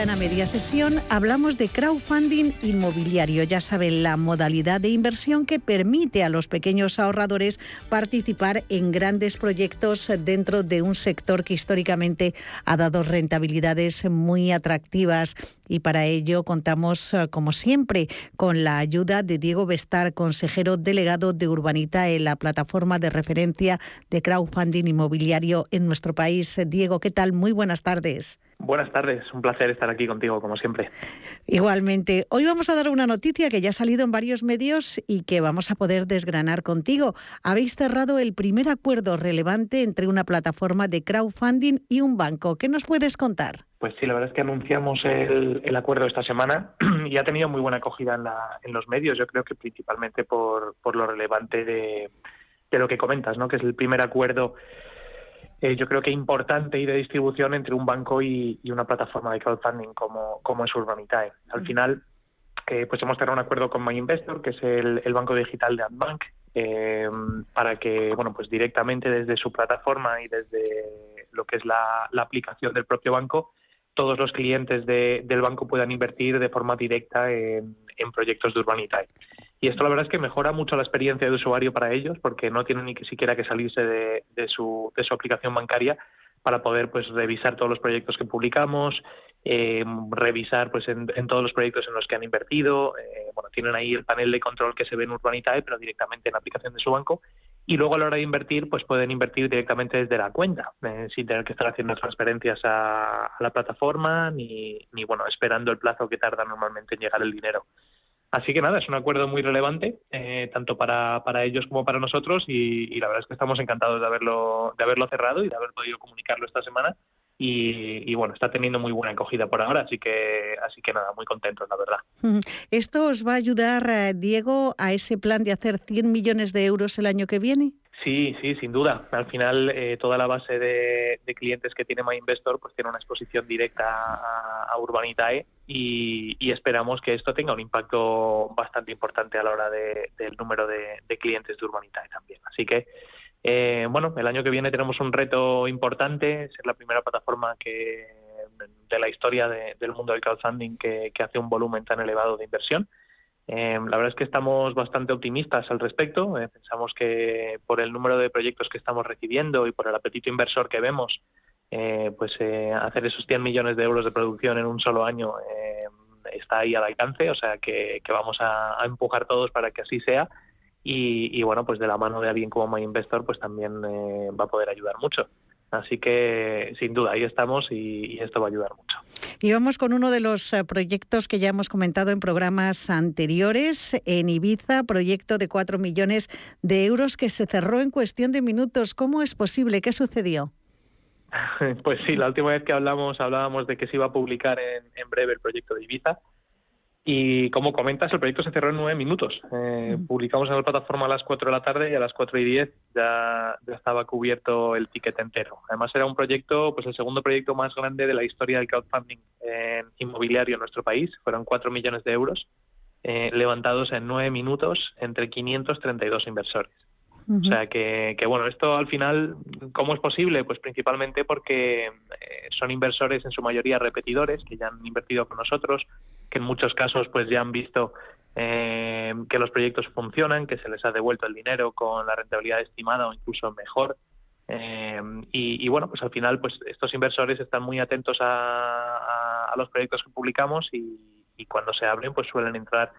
Ahora en la media sesión hablamos de crowdfunding inmobiliario. Ya saben, la modalidad de inversión que permite a los pequeños ahorradores participar en grandes proyectos dentro de un sector que históricamente ha dado rentabilidades muy atractivas. Y para ello contamos, eh, como siempre, con la ayuda de Diego Bestar, consejero delegado de Urbanita en la plataforma de referencia de crowdfunding inmobiliario en nuestro país. Diego, ¿qué tal? Muy buenas tardes. Buenas tardes, un placer estar aquí contigo, como siempre. Igualmente, hoy vamos a dar una noticia que ya ha salido en varios medios y que vamos a poder desgranar contigo. Habéis cerrado el primer acuerdo relevante entre una plataforma de crowdfunding y un banco. ¿Qué nos puedes contar? Pues sí, la verdad es que anunciamos el, acuerdo esta semana y ha tenido muy buena acogida en, en los medios, yo creo que principalmente por, por lo relevante de, de lo que comentas, ¿no? que es el primer acuerdo eh, yo creo que importante y de distribución entre un banco y, una plataforma de crowdfunding como, como es Urbanitae. Al mm. final, eh, pues hemos cerrado un acuerdo con MyInvestor, que es el, banco digital de Adbank, eh, para que, bueno, pues directamente desde su plataforma y desde lo que es la, aplicación del propio banco, todos los clientes del banco puedan invertir de forma directa en, en proyectos de Urbanitae. Y esto la verdad es que mejora mucho la experiencia de usuario para ellos porque no tienen ni siquiera que salirse de, su, de su aplicación bancaria para poder pues revisar todos los proyectos que publicamos, eh, revisar pues en, todos los proyectos en los que han invertido, eh, bueno tienen ahí el panel de control que se ve en Urbanitae pero directamente en la aplicación de su banco y luego a la hora de invertir pues pueden invertir directamente desde la cuenta eh, sin tener que estar haciendo transferencias a, a la plataforma ni, ni bueno esperando el plazo que tarda normalmente en llegar el dinero. Así que nada, es un acuerdo muy relevante, eh, tanto para, para, ellos como para nosotros, y, la verdad es que estamos encantados de haberlo, de haberlo cerrado y de haber podido comunicarlo esta semana. Y, bueno, está teniendo muy buena acogida por ahora, así que, así que nada, muy contentos, la verdad. ¿Esto os va a ayudar, eh, Diego, a ese plan de hacer 100 millones de euros el año que viene? Sí, sí, sin duda. Al final, eh, toda la base de, clientes que tiene MyInvestor pues tiene una exposición directa a, Urbanitae y, esperamos que esto tenga un impacto bastante importante a la hora del número de, clientes de Urbanitae también. Así que, eh, bueno, el año que viene tenemos un reto importante, ser la primera plataforma que de la historia del mundo del crowdfunding que hace un volumen tan elevado de inversión. Em, la verdad es que estamos bastante optimistas al respecto. Eh, pensamos que por el número de proyectos que estamos recibiendo y por el apetito inversor que vemos, eh, pues eh, hacer esos 100 millones de euros de producción en un solo año em, está ahí al alcance. O sea que, vamos a, empujar todos para que así sea. Y, bueno, pues de la mano de alguien como MyInvestor, pues también va a poder ayudar mucho. Así que, sin duda, ahí estamos y, esto va a ayudar mucho. Y vamos con uno de los eh, proyectos que ya hemos comentado en programas anteriores, en Ibiza, proyecto de 4 millones de euros que se cerró en cuestión de minutos. ¿Cómo es posible? ¿Qué sucedió? Pues sí, la última vez que hablamos hablábamos de que se iba a publicar en breve el proyecto de Ibiza y como comentas, el proyecto se cerró en nueve minutos. Eh, publicamos en la plataforma a las cuatro de la tarde y a las cuatro y diez ya, ya, estaba cubierto el ticket entero. Además era un proyecto, pues el segundo proyecto más grande de la historia del crowdfunding inmobiliario en nuestro país. Fueron cuatro millones de euros eh, levantados en nueve minutos entre 532 inversores. O sea que, que, bueno, esto al final, ¿cómo es posible? Pues principalmente porque eh, son inversores en su mayoría repetidores que ya han invertido con nosotros, que en muchos casos pues ya han visto eh, que los proyectos funcionan, que se les ha devuelto el dinero con la rentabilidad estimada o incluso mejor. Eh, y, bueno, pues al final pues estos inversores están muy atentos a, los proyectos que publicamos y, y cuando se abren pues suelen entrar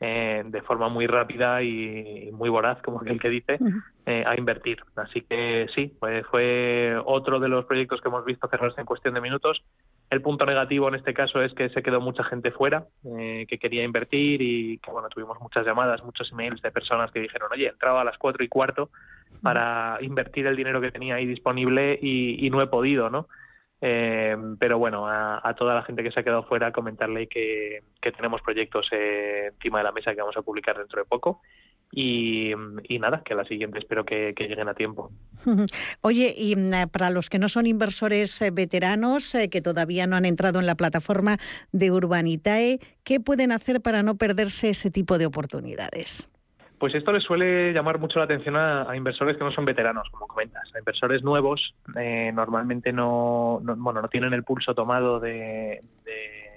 eh, de forma muy rápida y muy voraz, como el que dice, eh, a invertir. Así que sí, pues fue otro de los proyectos que hemos visto cerrarse en cuestión de minutos. El punto negativo en este caso es que se quedó mucha gente fuera eh, que quería invertir y que bueno tuvimos muchas llamadas, muchos emails de personas que dijeron oye entraba a las cuatro y cuarto para invertir el dinero que tenía ahí disponible y, y no he podido, ¿no? Eh, pero bueno, a, toda la gente que se ha quedado fuera, comentarle que, tenemos proyectos eh, encima de la mesa que vamos a publicar dentro de poco y, nada, que la siguiente espero que, lleguen a tiempo. Oye, y mm, para los que no son inversores eh, veteranos, eh, que todavía no han entrado en la plataforma de Urbanitae, ¿qué pueden hacer para no perderse ese tipo de oportunidades? Pues esto les suele llamar mucho la atención a, inversores que no son veteranos, como comentas. A inversores nuevos eh, normalmente no, bueno, no tienen el pulso tomado de,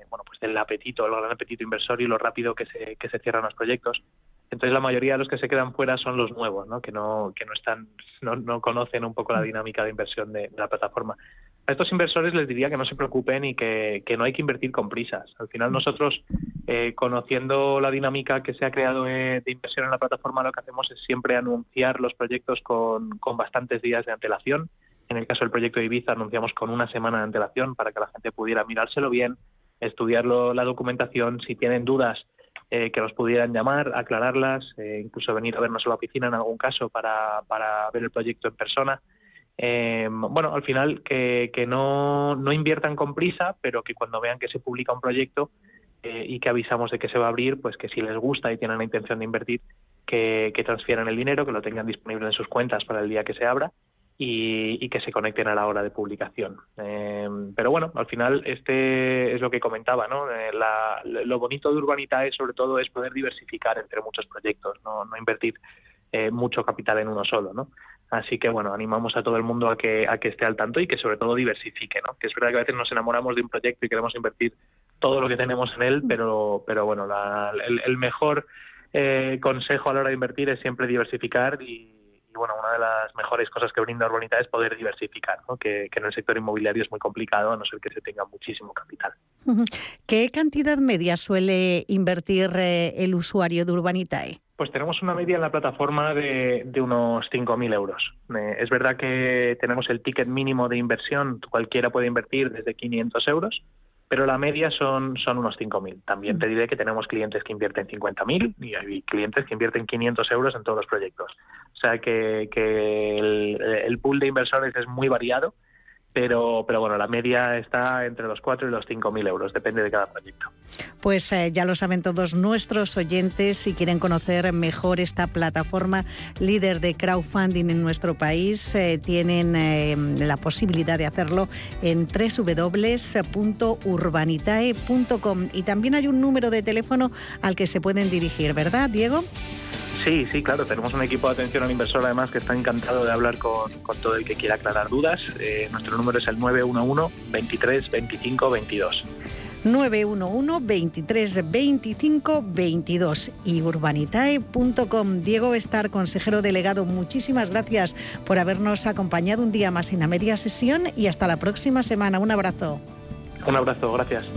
bueno, pues del apetito, el gran apetito inversor y lo rápido que se, que se cierran los proyectos. Entonces la mayoría de los que se quedan fuera son los nuevos, ¿no? que no que no están no, no conocen un poco la dinámica de inversión de la plataforma a estos inversores les diría que no se preocupen y que, no hay que invertir con prisas. Al final nosotros, eh, conociendo la dinámica que se ha creado eh, de inversión en la plataforma, lo que hacemos es siempre anunciar los proyectos con, bastantes días de antelación. En el caso del proyecto de Ibiza anunciamos con una semana de antelación para que la gente pudiera mirárselo bien, estudiarlo la documentación, si tienen dudas eh, que nos pudieran llamar, aclararlas, incluso venir a vernos a la oficina en algún caso para, para ver el proyecto en persona. Eh, bueno, al final que, no, no, inviertan con prisa, pero que cuando vean que se publica un proyecto eh, y que avisamos de que se va a abrir, pues que si les gusta y tienen la intención de invertir, que, transfieran el dinero, que lo tengan disponible en sus cuentas para el día que se abra y, que se conecten a la hora de publicación. Eh, pero bueno, al final este es lo que comentaba, ¿no? Eh, lo bonito de Urbanitae sobre todo es poder diversificar entre muchos proyectos, no, invertir mucho capital en uno solo, ¿no? Así que bueno, animamos a todo el mundo a que, a que esté al tanto y que sobre todo diversifique, ¿no? Que es verdad que a veces nos enamoramos de un proyecto y queremos invertir todo lo que tenemos en él, pero, pero bueno, el, mejor eh, consejo a la hora de invertir es siempre diversificar y, bueno, una de las mejores cosas que brinda Urbanita es poder diversificar, ¿no? que, en el sector inmobiliario es muy complicado a no ser que se tenga muchísimo capital. ¿Qué cantidad media suele invertir eh, el usuario de Urbanitae? Pues tenemos una media en la plataforma de, de unos 5.000 euros. Eh, es verdad que tenemos el ticket mínimo de inversión, cualquiera puede invertir desde 500 euros, pero la media son, son unos 5.000. También te diré que tenemos clientes que invierten 50.000 y hay clientes que invierten 500 euros en todos los proyectos. O sea que, que el, el pool de inversores es muy variado pero, pero bueno, la media está entre los 4 y los 5 mil euros, depende de cada proyecto. Pues eh, ya lo saben todos nuestros oyentes, si quieren conocer mejor esta plataforma líder de crowdfunding en nuestro país, eh, tienen eh, la posibilidad de hacerlo en www.urbanitae.com y también hay un número de teléfono al que se pueden dirigir, ¿verdad, Diego? Sí, sí, claro. Tenemos un equipo de atención al inversor además que está encantado de hablar con, todo el que quiera aclarar dudas. Eh, nuestro número es el 911 23 25 22. 911 23 25 22 y urbanitae.com. Diego Estar, consejero delegado, muchísimas gracias por habernos acompañado un día más en la media sesión y hasta la próxima semana. Un abrazo. Un abrazo, gracias.